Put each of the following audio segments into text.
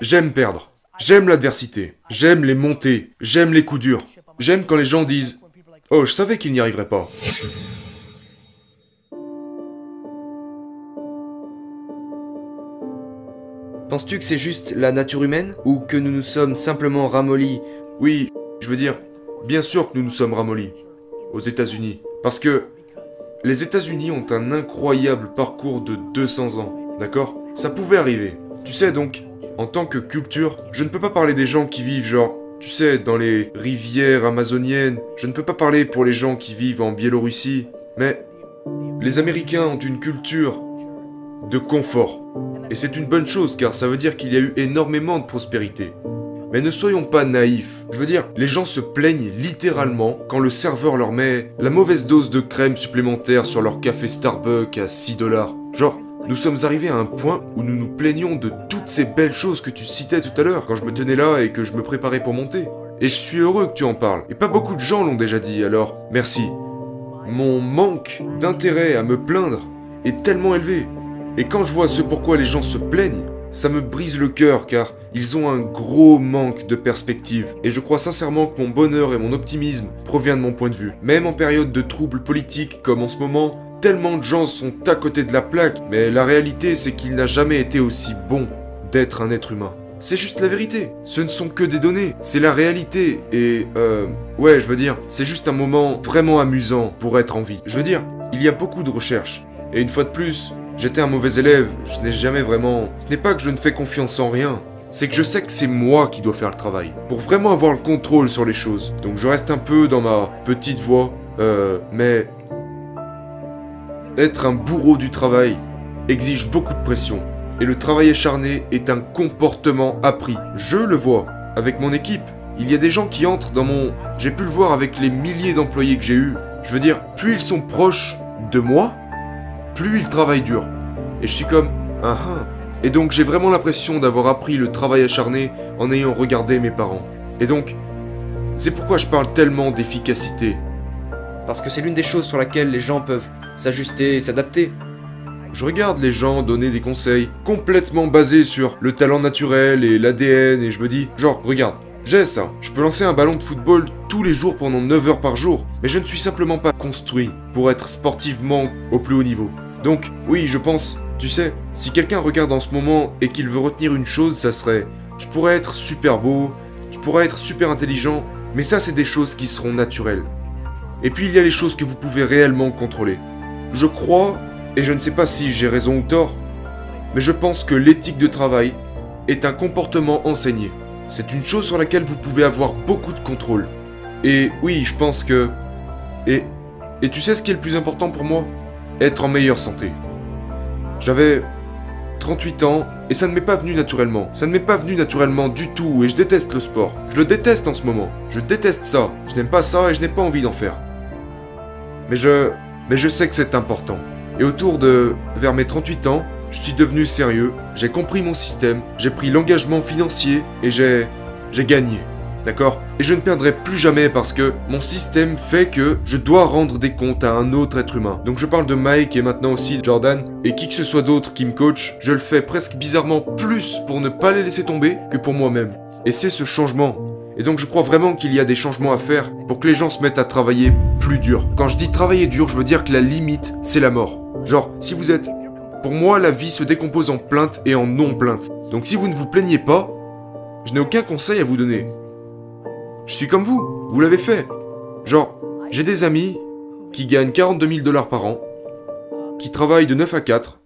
J'aime perdre. J'aime l'adversité. J'aime les montées. J'aime les coups durs. J'aime quand les gens disent Oh, je savais qu'il n'y arriverait pas. Penses-tu que c'est juste la nature humaine Ou que nous nous sommes simplement ramollis? Oui, je veux dire, bien sûr que nous nous sommes ramollis. Aux États-Unis. Parce que les États-Unis ont un incroyable parcours de 200 ans. D'accord? Ça pouvait arriver. Tu sais donc, en tant que culture, je ne peux pas parler des gens qui vivent genre, tu sais, dans les rivières amazoniennes. Je ne peux pas parler pour les gens qui vivent en Biélorussie. Mais les Américains ont une culture de confort. Et c'est une bonne chose car ça veut dire qu'il y a eu énormément de prospérité. Mais ne soyons pas naïfs. Je veux dire, les gens se plaignent littéralement quand le serveur leur met la mauvaise dose de crème supplémentaire sur leur café Starbucks à 6 dollars. Genre, nous sommes arrivés à un point où nous nous plaignons de toutes ces belles choses que tu citais tout à l'heure quand je me tenais là et que je me préparais pour monter. Et je suis heureux que tu en parles. Et pas beaucoup de gens l'ont déjà dit, alors merci. Mon manque d'intérêt à me plaindre est tellement élevé. Et quand je vois ce pourquoi les gens se plaignent, ça me brise le cœur car ils ont un gros manque de perspective. Et je crois sincèrement que mon bonheur et mon optimisme proviennent de mon point de vue. Même en période de troubles politiques comme en ce moment, tellement de gens sont à côté de la plaque. Mais la réalité c'est qu'il n'a jamais été aussi bon d'être un être humain. C'est juste la vérité. Ce ne sont que des données. C'est la réalité. Et euh... Ouais, je veux dire, c'est juste un moment vraiment amusant pour être en vie. Je veux dire, il y a beaucoup de recherches. Et une fois de plus, J'étais un mauvais élève, je n'ai jamais vraiment... Ce n'est pas que je ne fais confiance en rien, c'est que je sais que c'est moi qui dois faire le travail, pour vraiment avoir le contrôle sur les choses. Donc je reste un peu dans ma petite voie, euh, mais... Être un bourreau du travail exige beaucoup de pression, et le travail acharné est un comportement appris. Je le vois, avec mon équipe. Il y a des gens qui entrent dans mon... J'ai pu le voir avec les milliers d'employés que j'ai eus. Je veux dire, plus ils sont proches de moi, plus il travaille dur. Et je suis comme, ah ah. Et donc j'ai vraiment l'impression d'avoir appris le travail acharné en ayant regardé mes parents. Et donc, c'est pourquoi je parle tellement d'efficacité. Parce que c'est l'une des choses sur laquelle les gens peuvent s'ajuster s'adapter. Je regarde les gens donner des conseils complètement basés sur le talent naturel et l'ADN et je me dis, genre, regarde, j'ai ça. Je peux lancer un ballon de football tous les jours pendant 9 heures par jour. Mais je ne suis simplement pas construit pour être sportivement au plus haut niveau. Donc, oui, je pense, tu sais, si quelqu'un regarde en ce moment et qu'il veut retenir une chose, ça serait tu pourrais être super beau, tu pourrais être super intelligent, mais ça, c'est des choses qui seront naturelles. Et puis, il y a les choses que vous pouvez réellement contrôler. Je crois, et je ne sais pas si j'ai raison ou tort, mais je pense que l'éthique de travail est un comportement enseigné. C'est une chose sur laquelle vous pouvez avoir beaucoup de contrôle. Et oui, je pense que... Et... Et tu sais ce qui est le plus important pour moi? Être en meilleure santé. J'avais 38 ans et ça ne m'est pas venu naturellement. Ça ne m'est pas venu naturellement du tout et je déteste le sport. Je le déteste en ce moment. Je déteste ça. Je n'aime pas ça et je n'ai pas envie d'en faire. Mais je... Mais je sais que c'est important. Et autour de... Vers mes 38 ans, je suis devenu sérieux, j'ai compris mon système, j'ai pris l'engagement financier et j'ai... j'ai gagné. D'accord? Et je ne perdrai plus jamais parce que mon système fait que je dois rendre des comptes à un autre être humain. Donc je parle de Mike et maintenant aussi Jordan et qui que ce soit d'autre qui me coach, je le fais presque bizarrement plus pour ne pas les laisser tomber que pour moi-même. Et c'est ce changement. Et donc je crois vraiment qu'il y a des changements à faire pour que les gens se mettent à travailler plus dur. Quand je dis travailler dur, je veux dire que la limite, c'est la mort. Genre, si vous êtes pour moi, la vie se décompose en plainte et en non-plainte. Donc si vous ne vous plaignez pas, je n'ai aucun conseil à vous donner. Je suis comme vous, vous l'avez fait. Genre, j'ai des amis qui gagnent 42 000 dollars par an, qui travaillent de 9 à 4,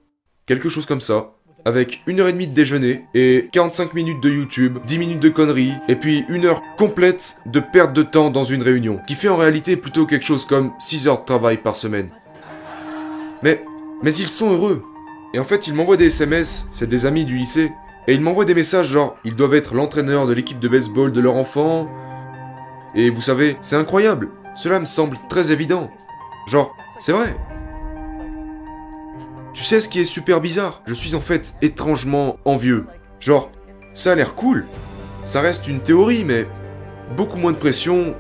quelque chose comme ça, avec une heure et demie de déjeuner et 45 minutes de YouTube, 10 minutes de conneries, et puis une heure complète de perte de temps dans une réunion, qui fait en réalité plutôt quelque chose comme 6 heures de travail par semaine. Mais, mais ils sont heureux. Et en fait, ils m'envoient des SMS, c'est des amis du lycée, et ils m'envoient des messages genre, ils doivent être l'entraîneur de l'équipe de baseball de leur enfant. Et vous savez, c'est incroyable. Cela me semble très évident. Genre, c'est vrai. Tu sais ce qui est super bizarre? Je suis en fait étrangement envieux. Genre, ça a l'air cool. Ça reste une théorie, mais beaucoup moins de pression,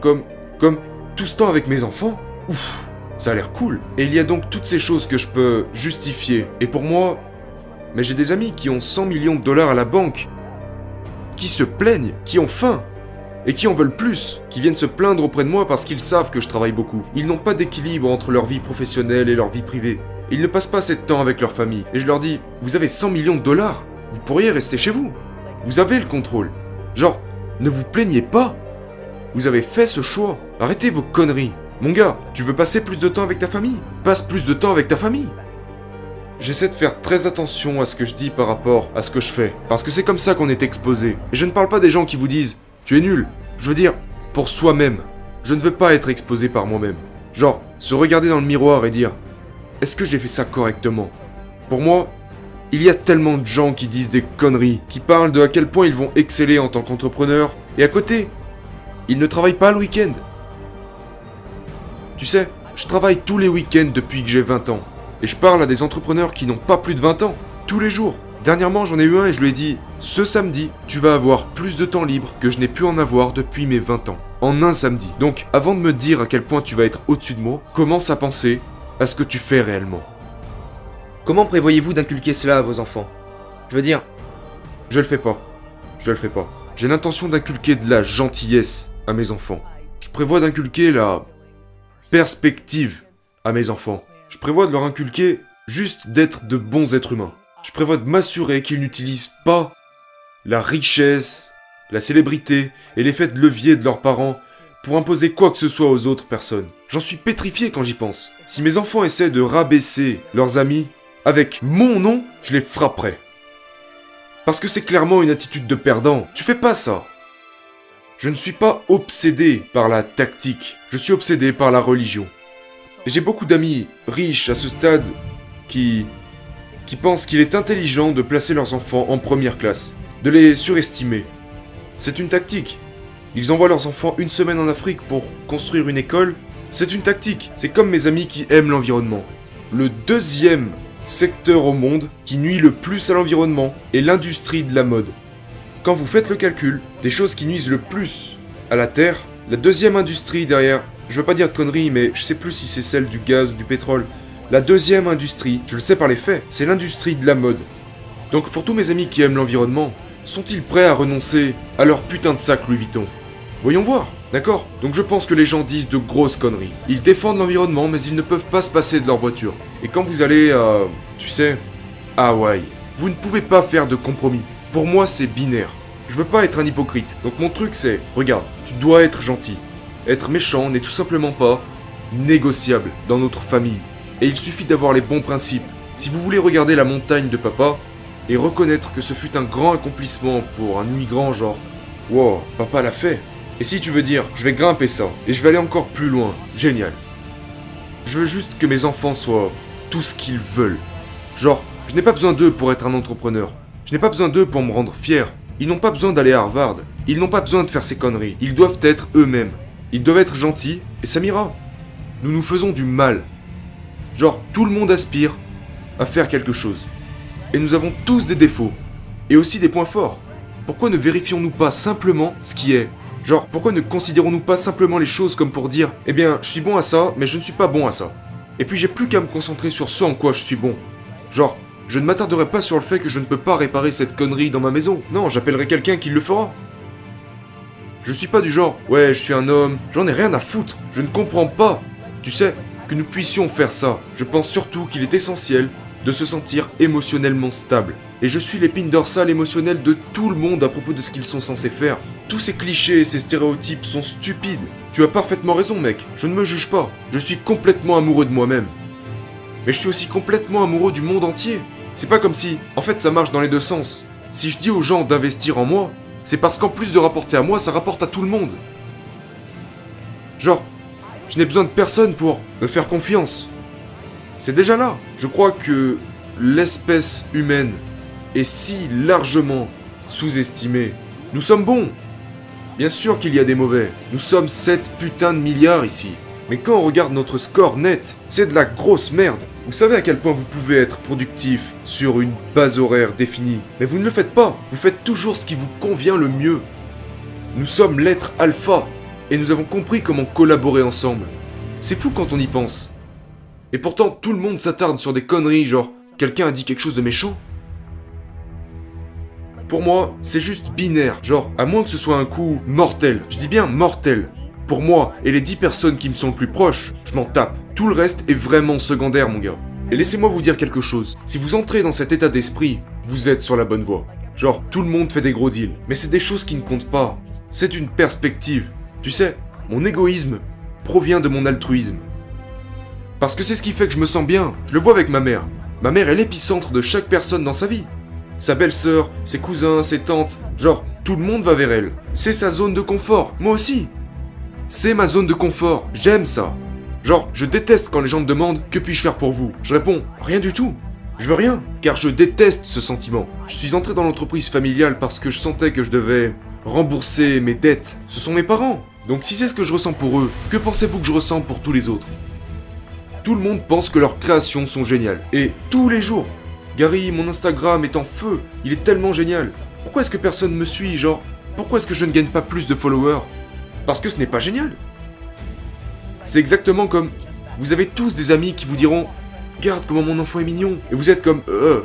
comme, comme tout ce temps avec mes enfants. Ouf. Ça a l'air cool. Et il y a donc toutes ces choses que je peux justifier. Et pour moi, mais j'ai des amis qui ont 100 millions de dollars à la banque. qui se plaignent, qui ont faim, et qui en veulent plus, qui viennent se plaindre auprès de moi parce qu'ils savent que je travaille beaucoup. Ils n'ont pas d'équilibre entre leur vie professionnelle et leur vie privée. Ils ne passent pas assez de temps avec leur famille. Et je leur dis, vous avez 100 millions de dollars, vous pourriez rester chez vous. Vous avez le contrôle. Genre, ne vous plaignez pas. Vous avez fait ce choix. Arrêtez vos conneries. Mon gars, tu veux passer plus de temps avec ta famille? Passe plus de temps avec ta famille. J'essaie de faire très attention à ce que je dis par rapport à ce que je fais. Parce que c'est comme ça qu'on est exposé. Et je ne parle pas des gens qui vous disent Tu es nul. Je veux dire, pour soi-même. Je ne veux pas être exposé par moi-même. Genre, se regarder dans le miroir et dire Est-ce que j'ai fait ça correctement? Pour moi, il y a tellement de gens qui disent des conneries, qui parlent de à quel point ils vont exceller en tant qu'entrepreneurs, et à côté, ils ne travaillent pas le week-end. Tu sais, je travaille tous les week-ends depuis que j'ai 20 ans. Et je parle à des entrepreneurs qui n'ont pas plus de 20 ans, tous les jours. Dernièrement, j'en ai eu un et je lui ai dit Ce samedi, tu vas avoir plus de temps libre que je n'ai pu en avoir depuis mes 20 ans. En un samedi. Donc, avant de me dire à quel point tu vas être au-dessus de moi, commence à penser à ce que tu fais réellement. Comment prévoyez-vous d'inculquer cela à vos enfants? Je veux dire, Je le fais pas. Je le fais pas. J'ai l'intention d'inculquer de la gentillesse à mes enfants. Je prévois d'inculquer la perspective à mes enfants. Je prévois de leur inculquer juste d'être de bons êtres humains. Je prévois de m'assurer qu'ils n'utilisent pas la richesse, la célébrité et l'effet de levier de leurs parents pour imposer quoi que ce soit aux autres personnes. J'en suis pétrifié quand j'y pense. Si mes enfants essaient de rabaisser leurs amis avec mon nom, je les frapperai. Parce que c'est clairement une attitude de perdant. Tu fais pas ça. Je ne suis pas obsédé par la tactique, je suis obsédé par la religion. J'ai beaucoup d'amis riches à ce stade qui qui pensent qu'il est intelligent de placer leurs enfants en première classe, de les surestimer. C'est une tactique. Ils envoient leurs enfants une semaine en Afrique pour construire une école. C'est une tactique. C'est comme mes amis qui aiment l'environnement. Le deuxième secteur au monde qui nuit le plus à l'environnement est l'industrie de la mode. Quand vous faites le calcul des choses qui nuisent le plus à la Terre, la deuxième industrie derrière, je veux pas dire de conneries, mais je sais plus si c'est celle du gaz ou du pétrole. La deuxième industrie, je le sais par les faits, c'est l'industrie de la mode. Donc pour tous mes amis qui aiment l'environnement, sont-ils prêts à renoncer à leur putain de sac Louis Vuitton? Voyons voir, d'accord Donc je pense que les gens disent de grosses conneries. Ils défendent l'environnement, mais ils ne peuvent pas se passer de leur voiture. Et quand vous allez à, tu sais, à Hawaï, vous ne pouvez pas faire de compromis. Pour moi, c'est binaire. Je veux pas être un hypocrite. Donc mon truc c'est, regarde, tu dois être gentil. Être méchant n'est tout simplement pas négociable dans notre famille. Et il suffit d'avoir les bons principes. Si vous voulez regarder la montagne de papa et reconnaître que ce fut un grand accomplissement pour un immigrant genre, wow, papa l'a fait. Et si tu veux dire, je vais grimper ça et je vais aller encore plus loin, génial. Je veux juste que mes enfants soient tout ce qu'ils veulent. Genre, je n'ai pas besoin d'eux pour être un entrepreneur. Je n'ai pas besoin d'eux pour me rendre fier. Ils n'ont pas besoin d'aller à Harvard. Ils n'ont pas besoin de faire ces conneries. Ils doivent être eux-mêmes. Ils doivent être gentils et ça m'ira. Nous nous faisons du mal. Genre, tout le monde aspire à faire quelque chose. Et nous avons tous des défauts. Et aussi des points forts. Pourquoi ne vérifions-nous pas simplement ce qui est Genre, pourquoi ne considérons-nous pas simplement les choses comme pour dire Eh bien, je suis bon à ça, mais je ne suis pas bon à ça. Et puis j'ai plus qu'à me concentrer sur ce en quoi je suis bon. Genre, je ne m'attarderai pas sur le fait que je ne peux pas réparer cette connerie dans ma maison. Non, j'appellerai quelqu'un qui le fera. Je suis pas du genre, ouais, je suis un homme, j'en ai rien à foutre, je ne comprends pas. Tu sais, que nous puissions faire ça, je pense surtout qu'il est essentiel de se sentir émotionnellement stable. Et je suis l'épine dorsale émotionnelle de tout le monde à propos de ce qu'ils sont censés faire. Tous ces clichés et ces stéréotypes sont stupides. Tu as parfaitement raison, mec, je ne me juge pas. Je suis complètement amoureux de moi-même. Mais je suis aussi complètement amoureux du monde entier. C'est pas comme si, en fait, ça marche dans les deux sens. Si je dis aux gens d'investir en moi, c'est parce qu'en plus de rapporter à moi, ça rapporte à tout le monde. Genre, je n'ai besoin de personne pour me faire confiance. C'est déjà là. Je crois que l'espèce humaine est si largement sous-estimée. Nous sommes bons. Bien sûr qu'il y a des mauvais. Nous sommes 7 putains de milliards ici. Mais quand on regarde notre score net, c'est de la grosse merde. Vous savez à quel point vous pouvez être productif sur une base horaire définie. Mais vous ne le faites pas. Vous faites toujours ce qui vous convient le mieux. Nous sommes l'être alpha. Et nous avons compris comment collaborer ensemble. C'est fou quand on y pense. Et pourtant, tout le monde s'attarde sur des conneries, genre, quelqu'un a dit quelque chose de méchant Pour moi, c'est juste binaire. Genre, à moins que ce soit un coup mortel. Je dis bien mortel. Pour moi et les 10 personnes qui me sont le plus proches, je m'en tape. Tout le reste est vraiment secondaire, mon gars. Et laissez-moi vous dire quelque chose. Si vous entrez dans cet état d'esprit, vous êtes sur la bonne voie. Genre, tout le monde fait des gros deals. Mais c'est des choses qui ne comptent pas. C'est une perspective. Tu sais, mon égoïsme provient de mon altruisme. Parce que c'est ce qui fait que je me sens bien. Je le vois avec ma mère. Ma mère est l'épicentre de chaque personne dans sa vie. Sa belle-sœur, ses cousins, ses tantes, genre, tout le monde va vers elle. C'est sa zone de confort. Moi aussi. C'est ma zone de confort. J'aime ça. Genre, je déteste quand les gens me demandent que puis-je faire pour vous? Je réponds, rien du tout. Je veux rien, car je déteste ce sentiment. Je suis entré dans l'entreprise familiale parce que je sentais que je devais rembourser mes dettes. Ce sont mes parents. Donc si c'est ce que je ressens pour eux, que pensez-vous que je ressens pour tous les autres? Tout le monde pense que leurs créations sont géniales. Et tous les jours. Gary, mon Instagram est en feu. Il est tellement génial. Pourquoi est-ce que personne me suit, genre? Pourquoi est-ce que je ne gagne pas plus de followers? Parce que ce n'est pas génial. C'est exactement comme vous avez tous des amis qui vous diront Regarde comment mon enfant est mignon. Et vous êtes comme euh.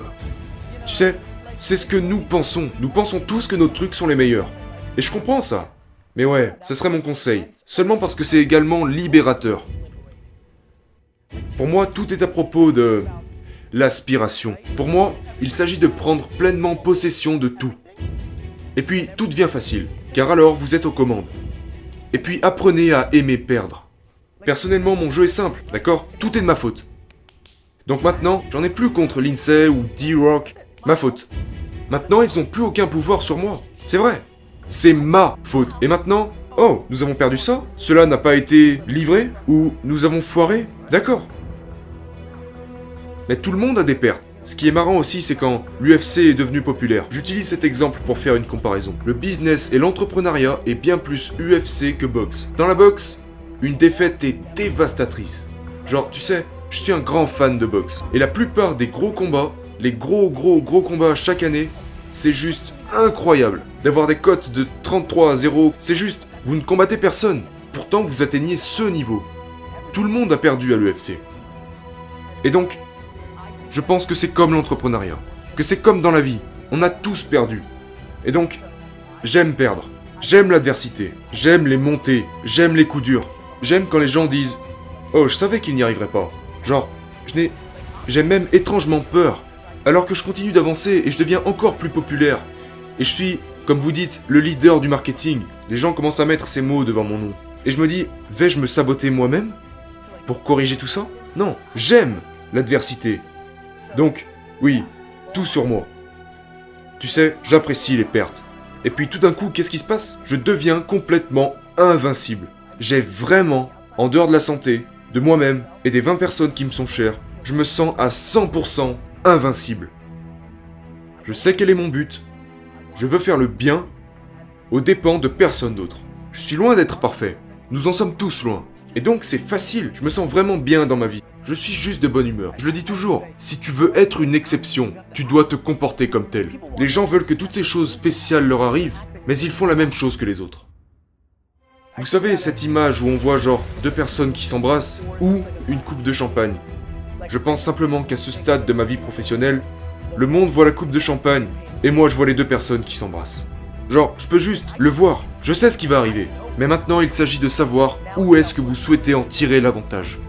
Tu sais, c'est ce que nous pensons. Nous pensons tous que nos trucs sont les meilleurs. Et je comprends ça. Mais ouais, ce serait mon conseil. Seulement parce que c'est également libérateur. Pour moi, tout est à propos de l'aspiration. Pour moi, il s'agit de prendre pleinement possession de tout. Et puis, tout devient facile, car alors vous êtes aux commandes. Et puis, apprenez à aimer perdre. Personnellement, mon jeu est simple, d'accord? Tout est de ma faute. Donc maintenant, j'en ai plus contre Lindsay ou D-Rock. Ma faute. Maintenant, ils ont plus aucun pouvoir sur moi. C'est vrai. C'est ma faute. Et maintenant, oh, nous avons perdu ça? Cela n'a pas été livré Ou nous avons foiré? D'accord. Mais tout le monde a des pertes. Ce qui est marrant aussi, c'est quand l'UFC est devenu populaire. J'utilise cet exemple pour faire une comparaison. Le business et l'entrepreneuriat est bien plus UFC que boxe. Dans la boxe, une défaite est dévastatrice. Genre, tu sais, je suis un grand fan de boxe. Et la plupart des gros combats, les gros gros gros combats chaque année, c'est juste incroyable. D'avoir des cotes de 33 à 0, c'est juste, vous ne combattez personne. Pourtant, vous atteignez ce niveau. Tout le monde a perdu à l'UFC. Et donc, je pense que c'est comme l'entrepreneuriat. Que c'est comme dans la vie. On a tous perdu. Et donc, j'aime perdre. J'aime l'adversité. J'aime les montées. J'aime les coups durs. J'aime quand les gens disent Oh, je savais qu'il n'y arriverait pas. Genre, je n'ai. J'ai même étrangement peur. Alors que je continue d'avancer et je deviens encore plus populaire. Et je suis, comme vous dites, le leader du marketing. Les gens commencent à mettre ces mots devant mon nom. Et je me dis Vais-je me saboter moi-même Pour corriger tout ça? Non, j'aime l'adversité. Donc, oui, tout sur moi. Tu sais, j'apprécie les pertes. Et puis tout d'un coup, qu'est-ce qui se passe? Je deviens complètement invincible j'ai vraiment, en dehors de la santé, de moi-même et des 20 personnes qui me sont chères, je me sens à 100% invincible. Je sais quel est mon but. Je veux faire le bien aux dépens de personne d'autre. Je suis loin d'être parfait. Nous en sommes tous loin. Et donc c'est facile, je me sens vraiment bien dans ma vie. Je suis juste de bonne humeur. Je le dis toujours, si tu veux être une exception, tu dois te comporter comme tel. Les gens veulent que toutes ces choses spéciales leur arrivent, mais ils font la même chose que les autres. Vous savez, cette image où on voit genre deux personnes qui s'embrassent ou une coupe de champagne. Je pense simplement qu'à ce stade de ma vie professionnelle, le monde voit la coupe de champagne et moi je vois les deux personnes qui s'embrassent. Genre, je peux juste le voir, je sais ce qui va arriver. Mais maintenant il s'agit de savoir où est-ce que vous souhaitez en tirer l'avantage.